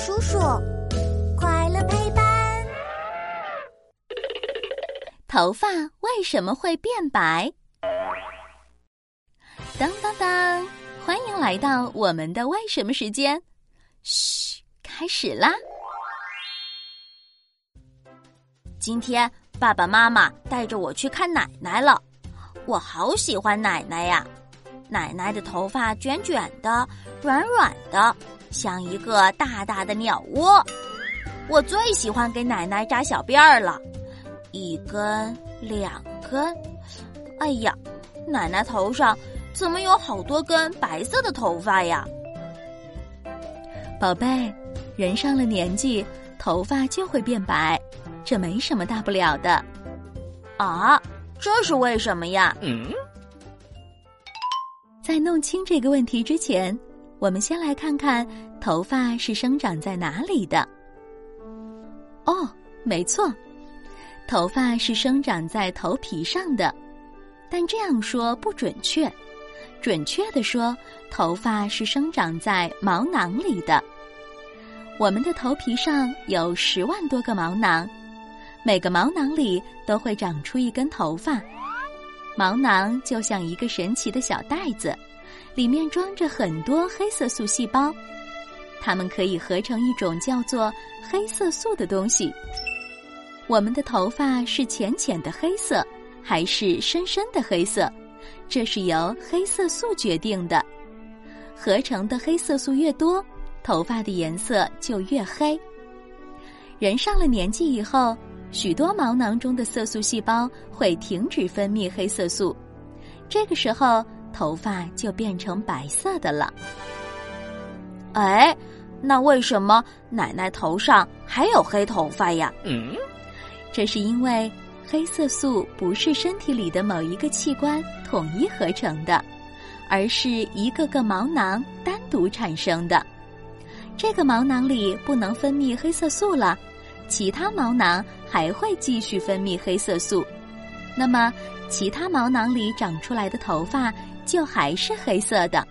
叔叔，快乐陪伴。头发为什么会变白？当当当！欢迎来到我们的为什么时间。嘘，开始啦！今天爸爸妈妈带着我去看奶奶了，我好喜欢奶奶呀。奶奶的头发卷卷的，软软的，像一个大大的鸟窝。我最喜欢给奶奶扎小辫儿了，一根两根。哎呀，奶奶头上怎么有好多根白色的头发呀？宝贝，人上了年纪，头发就会变白，这没什么大不了的。啊，这是为什么呀？嗯。在弄清这个问题之前，我们先来看看头发是生长在哪里的。哦，没错，头发是生长在头皮上的，但这样说不准确。准确的说，头发是生长在毛囊里的。我们的头皮上有十万多个毛囊，每个毛囊里都会长出一根头发。毛囊就像一个神奇的小袋子，里面装着很多黑色素细胞，它们可以合成一种叫做黑色素的东西。我们的头发是浅浅的黑色，还是深深的黑色？这是由黑色素决定的。合成的黑色素越多，头发的颜色就越黑。人上了年纪以后。许多毛囊中的色素细胞会停止分泌黑色素，这个时候头发就变成白色的了。哎，那为什么奶奶头上还有黑头发呀？嗯，这是因为黑色素不是身体里的某一个器官统一合成的，而是一个个毛囊单独产生的。这个毛囊里不能分泌黑色素了。其他毛囊还会继续分泌黑色素，那么其他毛囊里长出来的头发就还是黑色的。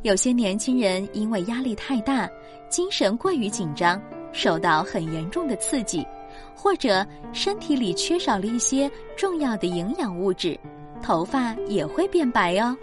有些年轻人因为压力太大，精神过于紧张，受到很严重的刺激，或者身体里缺少了一些重要的营养物质，头发也会变白哦。